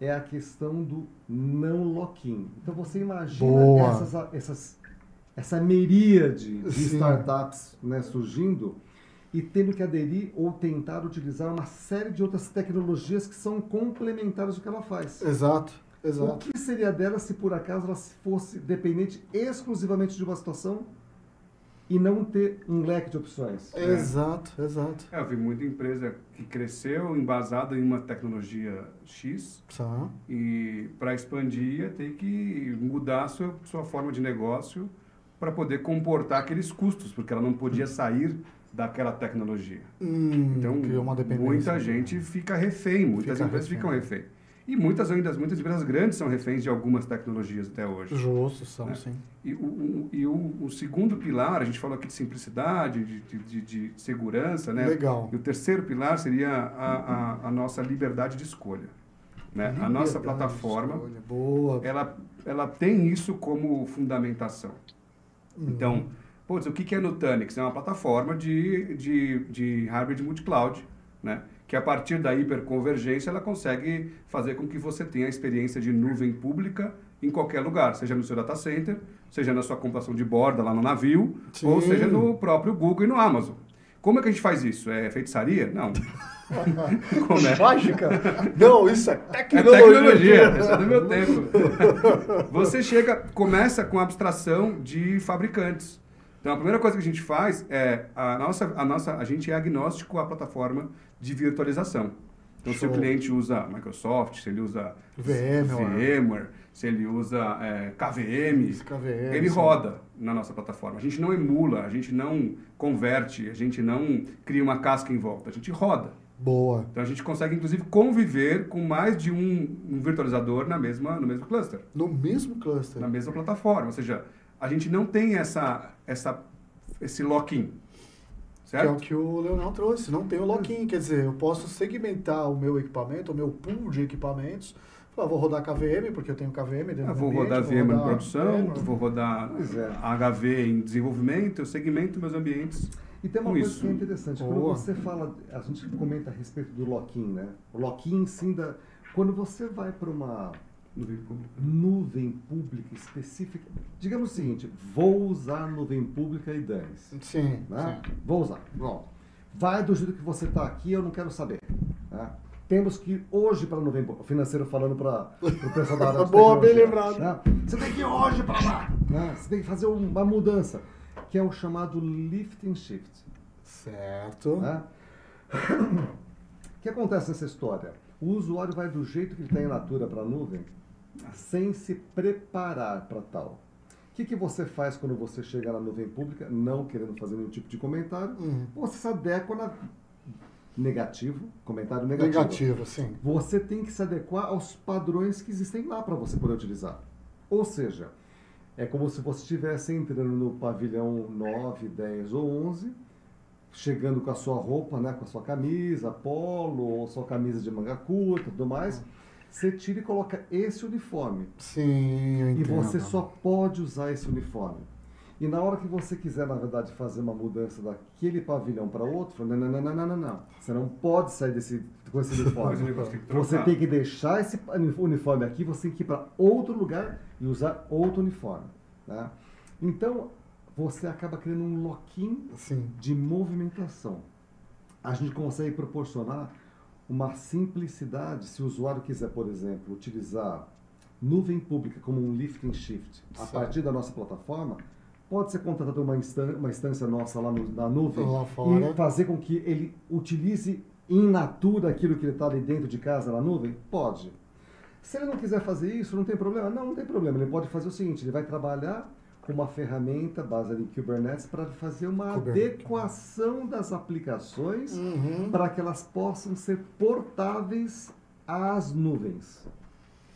é a questão do não lock-in. Então você imagina essas, essas, essa miríade de Sim. startups né, surgindo e tendo que aderir ou tentar utilizar uma série de outras tecnologias que são complementares ao que ela faz. Exato, O exato. que seria dela se por acaso ela fosse dependente exclusivamente de uma situação e não ter um leque de opções? É. Exato, exato. É, eu vi muita empresa que cresceu embasada em uma tecnologia X e para expandir ia ter que mudar a sua, sua forma de negócio para poder comportar aqueles custos, porque ela não podia sair daquela tecnologia. Hum, Então, criou uma dependência. muita gente fica refém, muitas Fica empresas refém. ficam refém. E muitas ainda, muitas empresas grandes são reféns de algumas tecnologias até hoje. Justo, são, né? sim. E, o, e o, o segundo pilar, a gente falou aqui de simplicidade, de, de, de- de segurança, né? Legal. E o terceiro pilar seria a, a, a nossa liberdade de escolha. Né? A nossa plataforma, escolha. Boa. ela, ela tem isso como fundamentação. Hum. Então, putz, o que é Nutanix? É uma plataforma de, de, de hardware multi-cloud, né? Que a partir da hiperconvergência ela consegue fazer com que você tenha a experiência de nuvem pública em qualquer lugar, seja no seu data center, seja na sua computação de borda lá no navio, Sim. ou seja no próprio Google e no Amazon. Como é que a gente faz isso? É feitiçaria? Não. Como é? Mágica? Não, isso é É tecnologia. tecnologia, isso é do meu tempo. Você chega, começa com a abstração de fabricantes. Então a primeira coisa que a gente faz é a nossa, a nossa, a gente é agnóstico à plataforma de virtualização. Então se o Show. cliente usa Microsoft, se ele usa VMware. VMware, se ele usa é, KVM, KVM, ele roda na nossa plataforma. A gente não emula, a gente não converte, a gente não cria uma casca em volta, a gente roda. Boa. Então a gente consegue inclusive conviver com mais de um, um virtualizador na mesma, no mesmo cluster, No mesmo cluster. na mesma plataforma. Ou seja, a gente não tem essa, essa, esse lock-in. Que é o Certo? que o Leonel trouxe. Não tem o lock-in. Quer dizer, eu posso segmentar o meu equipamento, o meu pool de equipamentos. Falar, vou rodar KVM, porque eu tenho KVM dentro Eu do vou ambiente, rodar VM em rodar produção, vou rodar é. HV em desenvolvimento, eu segmento meus ambientes. E tem uma Com coisa isso. que é interessante. Quando Boa. você fala, a gente comenta a respeito do lock-in, né? O lock-in, sim, da, quando você vai para uma nuvem pública específica, digamos o seguinte, vou usar nuvem pública e dane-se. Sim, né? sim. Vou usar. Pronto. Vai do jeito que você está aqui, eu não quero saber. né? Temos que ir hoje para a nuvem pública. O financeiro falando para o pessoal da área Boa, bem lembrado. né? Você tem que ir hoje para lá. né? Você tem que fazer uma mudança, que é o chamado lift and shift. Certo. né? O que acontece nessa história? O usuário vai do jeito que ele tem natura para a nuvem, sem se preparar para tal. O que, que você faz quando você chega na nuvem pública, não querendo fazer nenhum tipo de comentário? Uhum. Você se adequa na negativo, comentário negativo. Negativo, sim. Você tem que se adequar aos padrões que existem lá para você poder utilizar. Ou seja, é como se você estivesse entrando no pavilhão 9, 10 ou 11, chegando com a sua roupa, né, com a sua camisa, polo, ou sua camisa de manga curta e tudo mais. Você tira e coloca esse uniforme. Sim, eu E entendo. você só pode usar esse uniforme. E na hora que você quiser, na verdade, fazer uma mudança daquele pavilhão para outro, não, não, não, não, não, não. Você não pode sair desse, com esse uniforme. Você tem que Você trocar. tem que deixar esse uniforme aqui, você tem que ir para outro lugar e usar outro uniforme. Né? Então, você acaba criando um lock-in Sim. de movimentação. A gente consegue proporcionar uma simplicidade se o usuário quiser, por exemplo, utilizar nuvem pública como um lift and shift a Certo. partir da nossa plataforma, pode ser contratado uma, instan- uma instância nossa lá no- na nuvem e fazer com que ele utilize in natura aquilo que ele está ali dentro de casa na nuvem? Pode. Se ele não quiser fazer isso, não tem problema? Não, não tem problema. Ele pode fazer o seguinte, ele vai trabalhar com uma ferramenta baseada em Kubernetes para fazer uma Kubernetes. adequação das aplicações Uhum. para que elas possam ser portáveis às nuvens.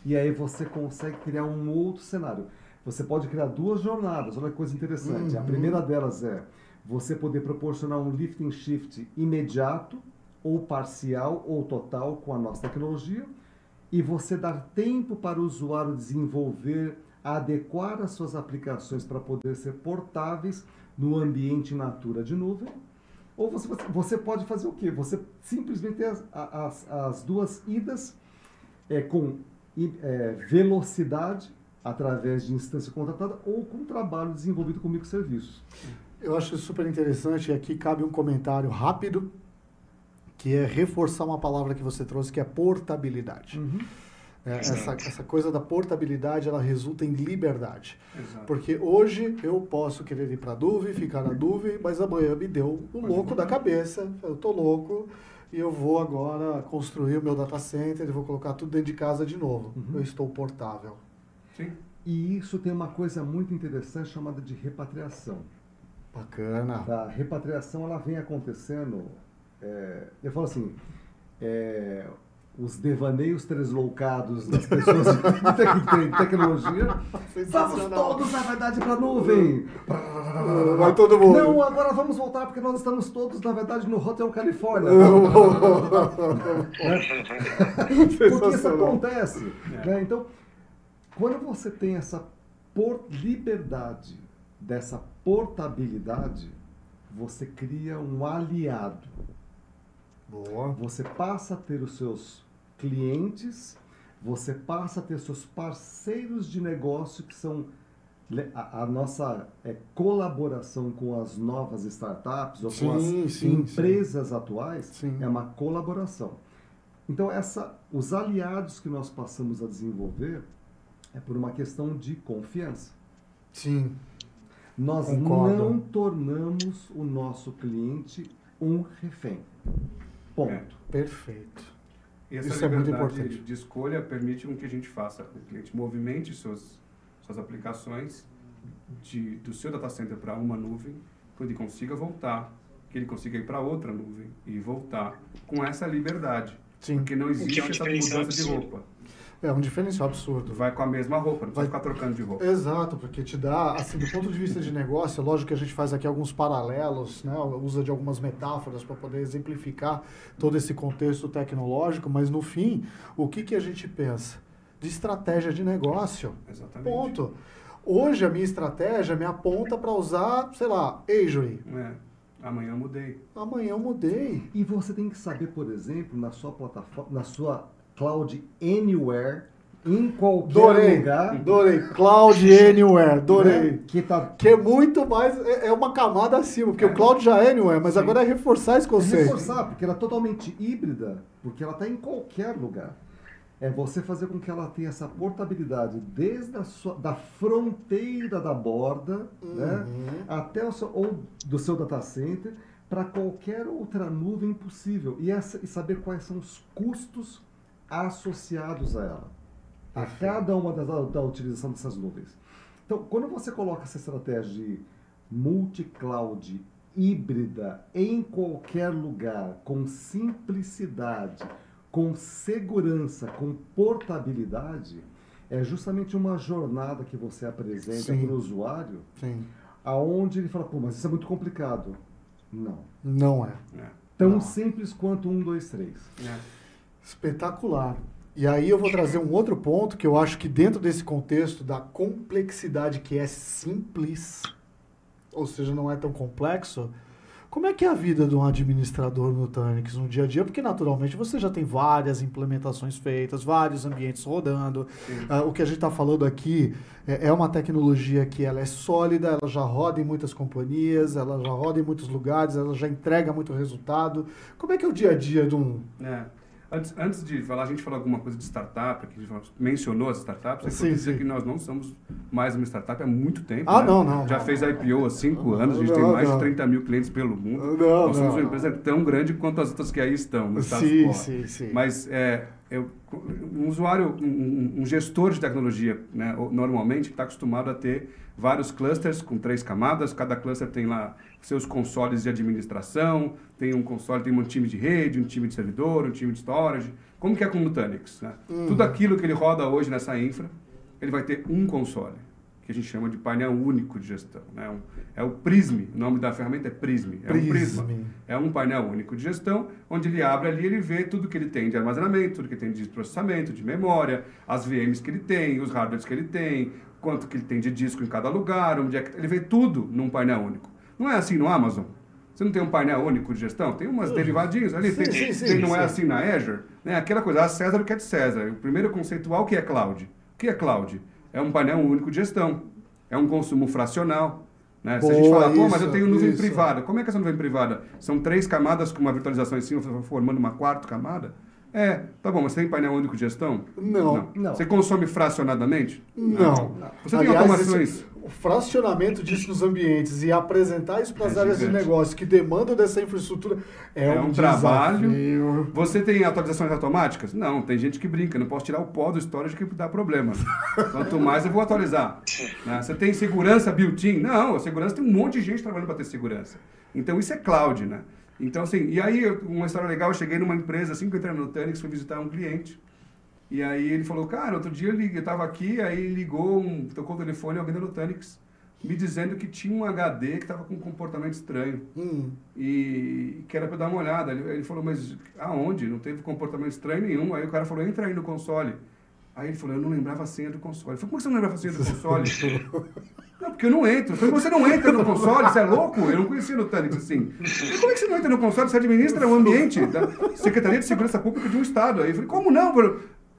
E aí você consegue criar um outro cenário. Você pode criar duas jornadas. Olha que coisa interessante. A Uhum. primeira delas é você poder proporcionar um lift and shift imediato, ou parcial, ou total com a nossa tecnologia, e você dar tempo para o usuário desenvolver, adequar as suas aplicações para poder ser portáveis no ambiente natura de nuvem. Ou você, você pode fazer o quê? Você simplesmente ter as, as, as duas idas é, com é, velocidade através de instância contratada ou com trabalho desenvolvido com microserviços. Eu acho super interessante e aqui cabe um comentário rápido, que é reforçar uma palavra que você trouxe, que é portabilidade. É, essa, essa coisa da portabilidade, ela resulta em liberdade. Exato. Porque hoje eu posso querer ir para a nuvem, ficar na nuvem, mas amanhã me deu o louco da cabeça. Eu tô louco e eu vou agora construir o meu data center e vou colocar tudo dentro de casa de novo. Eu estou portável. Sim. E isso tem uma coisa muito interessante chamada de repatriação. Bacana. A repatriação ela vem acontecendo. é, eu falo assim, é, os devaneios tresloucados das pessoas de tec- tecnologia. Vamos todos, na verdade, para a nuvem. Vai todo mundo. Não, agora vamos voltar porque nós estamos todos, na verdade, no Hotel Califórnia. Porque isso acontece. né? Então, quando você tem essa liberdade dessa portabilidade, você cria um aliado. Boa. Você passa a ter os seus clientes, você passa a ter seus parceiros de negócio que são a, a nossa é, colaboração com as novas startups ou com Sim, as sim, empresas atuais Sim. é uma colaboração. Então essa, os aliados que nós passamos a desenvolver é por uma questão de confiança. Sim. Nós Concordo. não tornamos o nosso cliente um refém. Ponto. É. Perfeito. E essa Isso é muito liberdade importante. de escolha permite que a gente faça, com que o cliente movimente suas, suas aplicações de, do seu data center para uma nuvem, que ele consiga voltar, que ele consiga ir para outra nuvem e voltar com essa liberdade. Sim. Porque não é existe um essa mudança de roupa. É um diferencial absurdo. Vai com a mesma roupa, não Vai- vai ficar trocando de roupa. Exato, porque te dá, assim, do ponto de vista de negócio, é lógico que a gente faz aqui alguns paralelos, né? usa de algumas metáforas para poder exemplificar todo esse contexto tecnológico, mas no fim, o que, que a gente pensa? De estratégia de negócio. Exatamente. Ponto. Hoje a minha estratégia me aponta para usar, sei lá, Azure. É. Amanhã eu mudei. Amanhã eu mudei. E você tem que saber, por exemplo, na sua plataforma, na sua cloud anywhere, em qualquer Adorei, lugar, adorei. Cloud Anywhere, adorei. né, que tá Que é muito mais, é é uma camada acima, porque o cloud já é anywhere, mas Sim. agora é reforçar esse É conceito. reforçar, porque ela é totalmente híbrida, porque ela está em qualquer lugar. É você fazer com que ela tenha essa portabilidade desde a sua, da fronteira da borda, né, Uhum. até o seu, ou do seu data center, para qualquer outra nuvem possível. E, essa, e saber quais são os custos associados a ela. A cada uma das, da utilização dessas nuvens. Então, quando você coloca essa estratégia de multi-cloud híbrida em qualquer lugar, com simplicidade, com segurança, com portabilidade, é justamente uma jornada que você apresenta para o usuário, Sim. aonde ele fala, pô, mas isso é muito complicado. Não. Não é. É. Tão Não. simples quanto um, dois, três. É. Espetacular. E aí eu vou trazer um outro ponto que eu acho que dentro desse contexto da complexidade que é simples, ou seja, não é tão complexo, como é que é a vida de um administrador no Nutanix no dia a dia? Porque naturalmente você já tem várias implementações feitas, vários ambientes rodando. Ah, o que a gente está falando aqui é, é uma tecnologia que ela é sólida, ela já roda em muitas companhias, ela já roda em muitos lugares, ela já entrega muito resultado. Como é que é o dia a dia de um... É. Antes, antes de falar, a gente falou alguma coisa de startup, que a gente mencionou as startups, Sim, dizer sim. que nós não somos mais uma startup há muito tempo. Ah, né? não, não, Já não. fez IPO há cinco anos, a gente não, tem mais não. de 30 mil clientes pelo mundo. Não, nós somos uma empresa tão grande quanto as outras que aí estão, no Sim, sim, sim. Mas é, eu- um usuário, um, um- gestor de tecnologia, né, normalmente está acostumado a ter vários clusters com três camadas. Cada cluster tem lá seus consoles de administração, tem um console, tem um time de rede, um time de servidor, um time de storage. Como que é com o Nutanix? Né? Uhum. Tudo aquilo que ele roda hoje nessa infra, ele vai ter um console, que a gente chama de painel único de gestão. Né? Um- é o Prism, o nome da ferramenta é Prism. É um prisma. Prism. É um painel único de gestão, onde ele abre ali, ele vê tudo que ele tem de armazenamento, tudo que ele tem de processamento, de memória, as VMs que ele tem, os hardwares que ele tem, quanto que ele tem de disco em cada lugar, onde é que ele vê tudo num painel único. Não é assim no Amazon. Você não tem um painel único de gestão? Tem umas derivadinhas ali. Sim, tem, sim, sim, tem- não é sim. assim na Azure? Né? Aquela coisa, a César o que é de César. O primeiro conceitual, o que é cloud? O que é cloud? É um painel único de gestão. É um consumo fracional. Né? Se a gente Boa, falar, pô, mas isso, eu tenho nuvem isso. privada. Como é que é essa nuvem privada? São três camadas com uma virtualização em cima, formando uma quarta camada? É, tá bom, mas você tem painel único de gestão? Não. Não. Você consome fracionadamente? Não. Você tem Aliás, automações? esse- o fracionamento disso nos ambientes e apresentar isso para as É áreas de gigante. negócio que demandam dessa infraestrutura é, É um, um trabalho. desafio. Você tem atualizações automáticas? Não, tem gente que brinca, não posso tirar o pó do storage que dá problema. Quanto mais eu vou atualizar. né? Você tem segurança built-in? Não, a segurança tem um monte de gente trabalhando para ter segurança. Então isso é cloud, né? Então assim, e aí eu- uma história legal, eu cheguei numa empresa, assim que eu entrei no Nutanix, fui visitar um cliente. E aí ele falou, cara, outro dia eu estava aqui, aí ligou, um, tocou o telefone alguém da Nutanix, me dizendo que tinha um HD que estava com um comportamento estranho Hum. e que era para dar uma olhada. Ele, ele falou, mas aonde? Não teve comportamento estranho nenhum. Aí o cara falou, entra aí no console. Aí ele falou, eu não lembrava a senha do console. Eu falei, como que você não lembrava a senha do console? não, porque eu não entro. Eu falei, você não entra no console? Você é louco? Eu não conhecia no Tanix assim. Falei, como é que você não entra no console? Você administra o ambiente da Secretaria de Segurança Pública de um Estado. Aí eu falei, como não?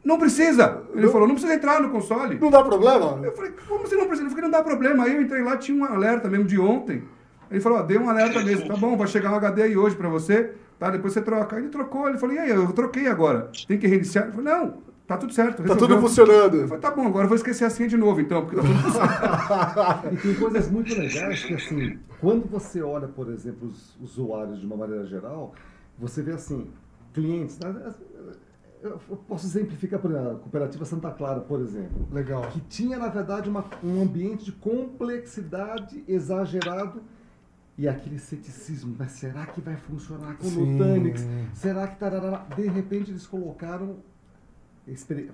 Não precisa. Ele falou, não precisa entrar no console. Não dá problema? Eu falei, como você não precisa? Eu falei, não dá problema. Aí eu entrei lá, tinha um alerta mesmo de ontem. Ele falou, ó, dei um alerta mesmo, tá bom, vai chegar um HD aí hoje pra você, tá? Depois você troca. Aí ele trocou, ele falou, e aí, eu troquei agora. Tem que reiniciar? Eu falei, não, tá tudo certo. Tá tudo resolveu." funcionando. Eu falei, tá bom, agora eu vou esquecer a senha de novo, então, porque tá tudo funcionando. E tem coisas muito legais que, assim, quando você olha, por exemplo, os usuários de uma maneira geral, você vê, assim, clientes. Né? Eu posso exemplificar por exemplo, a Cooperativa Santa Clara, por exemplo. Legal. Que tinha, na verdade, uma, um ambiente de complexidade exagerado e aquele ceticismo. Mas será que vai funcionar com o Sim. Nutanix? Será que tarará? De repente, eles colocaram.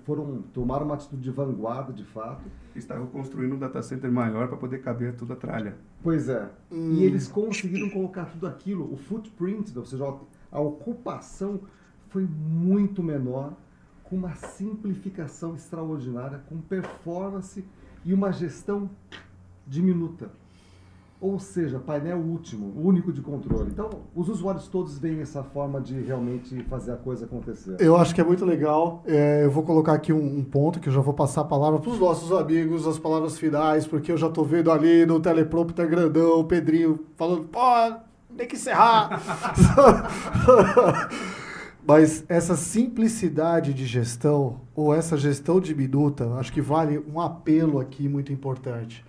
Foram, tomaram uma atitude de vanguarda, de fato. Estava construindo um data center maior para poder caber toda a tralha. Pois é. Hum. E eles conseguiram colocar tudo aquilo, o footprint, ou seja, a ocupação foi muito menor, com uma simplificação extraordinária, com performance e uma gestão diminuta. Ou seja, painel último, único de controle. Então, os usuários todos veem essa forma de realmente fazer a coisa acontecer. Eu acho que é muito legal. É, eu vou colocar aqui um, um ponto que eu já vou passar a palavra para os nossos amigos, as palavras finais, porque eu já tô vendo ali no teleprompter grandão o Pedrinho falando, pô, tem que encerrar. Mas essa simplicidade de gestão, ou essa gestão diminuta, acho que vale um apelo aqui muito importante.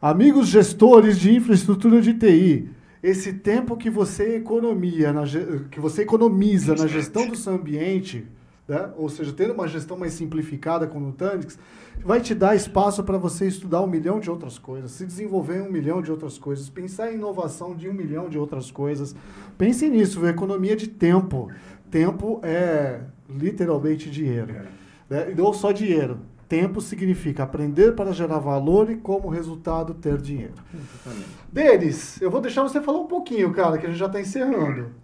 Amigos gestores de infraestrutura de TI, esse tempo que você economia, na que você economiza na gestão do seu ambiente, né? ou seja, tendo uma gestão mais simplificada com o Nutanix, vai te dar espaço para você estudar um milhão de outras coisas, se desenvolver em um milhão de outras coisas, pensar em inovação de um milhão de outras coisas. Pense nisso, economia de tempo. Tempo é literalmente dinheiro. Né? E não só dinheiro. Tempo significa aprender para gerar valor e, como resultado, ter dinheiro. Exatamente. Denis, eu vou deixar você falar um pouquinho, cara, que a gente já está encerrando.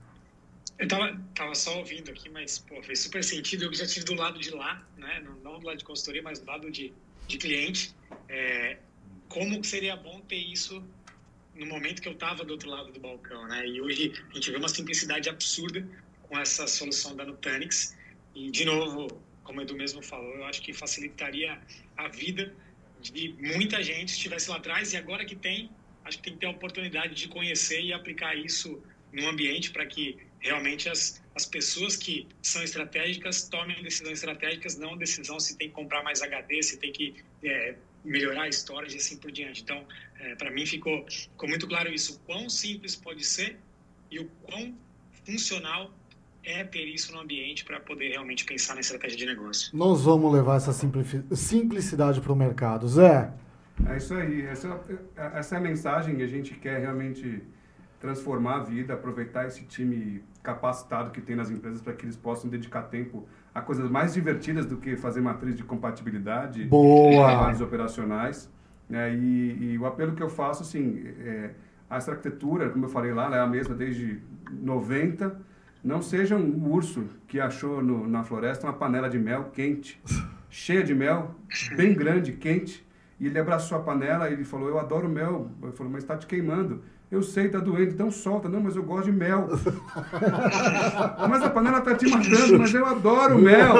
Eu tava, tava só ouvindo aqui, mas pô, fez super sentido. Eu já estive do lado de lá, né? não, não do lado de consultoria, mas do lado de, de cliente. É, como que seria bom ter isso no momento que eu estava do outro lado do balcão, né? E hoje a gente vê uma simplicidade absurda com essa solução da Nutanix. E, de novo, como o Edu mesmo falou, eu acho que facilitaria a vida de muita gente se estivesse lá atrás. E agora que tem, acho que tem que ter a oportunidade de conhecer e aplicar isso no ambiente para que realmente as, as pessoas que são estratégicas tomem decisões estratégicas, não decisão se tem que comprar mais HD, se tem que é, melhorar a storage e assim por diante. Então, é, para mim ficou, ficou muito claro isso, o quão simples pode ser e o quão funcional é ter isso no ambiente para poder realmente pensar na estratégia de negócio. Nós vamos levar essa simplicidade para o mercado. Zé, É isso aí. Essa, essa é a mensagem que a gente quer realmente transformar a vida, aproveitar esse time capacitado que tem nas empresas para que eles possam dedicar tempo a coisas mais divertidas do que fazer matriz de compatibilidade Boa! e trabalhos operacionais. né? E, e o apelo que eu faço, assim, é, essa arquitetura, como eu falei lá, ela é a mesma desde 90. Não seja um urso que achou no- na floresta uma panela de mel quente, cheia de mel, bem grande, quente, e ele abraçou a panela e ele falou, eu adoro mel. Eu falei, mas está te queimando. Eu sei, está doendo, então solta. Não, mas eu gosto de mel. mas a panela está te matando, mas eu adoro mel.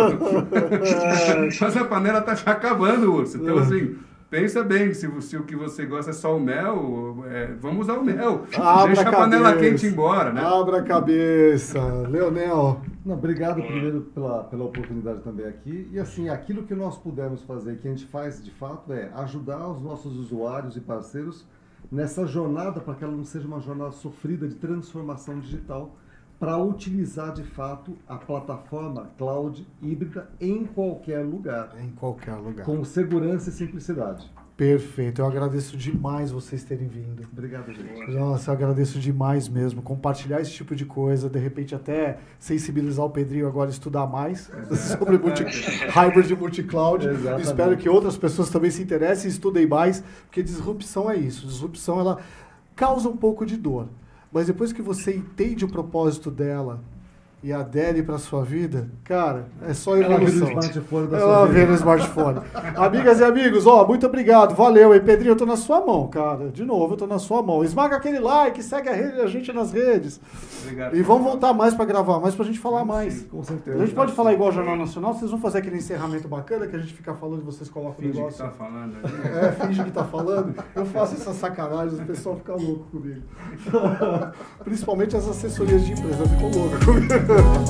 mas a panela está te acabando, urso. Então, assim, pensa bem, se, se o que você gosta é só o mel, é, vamos usar o mel. Abra Deixa a a panela cabeça. quente embora, né? abra a cabeça. Leonel, Não, obrigado primeiro pela, pela oportunidade também aqui. E assim, aquilo que nós pudermos fazer, que a gente faz de fato, é ajudar os nossos usuários e parceiros nessa jornada, para que ela não seja uma jornada sofrida de transformação digital, para utilizar de fato a plataforma cloud híbrida em qualquer lugar. Em qualquer lugar. Com segurança e simplicidade. Perfeito. Eu agradeço demais vocês terem vindo. Obrigado, gente. Nossa, eu agradeço demais mesmo. Compartilhar esse tipo de coisa, de repente até sensibilizar o Pedrinho agora a estudar mais sobre multi, hybrid multi-cloud. Espero que outras pessoas também se interessem e estudem mais, porque disrupção é isso. Disrupção, ela causa um pouco de dor. Mas depois que você entende o propósito dela, e adere para sua vida, cara, é só evolução. Ela vê no smartphone. Amigas e amigos, ó, muito obrigado, valeu. E Pedrinho, eu tô na sua mão, cara. De novo, eu tô na sua mão. Esmaga aquele like, segue a, rede, a gente nas redes. Obrigado. E vamos voltar mais para gravar, mais pra gente falar mais. Sim, com certeza. A gente pode falar igual ao Jornal Nacional, vocês vão fazer aquele encerramento bacana que a gente fica falando e vocês colocam finge o negócio. que tá falando. É, finge que tá falando. Eu faço essas sacanagens, o pessoal fica louco comigo. Principalmente as assessorias de empresa ficam loucas comigo. Yeah.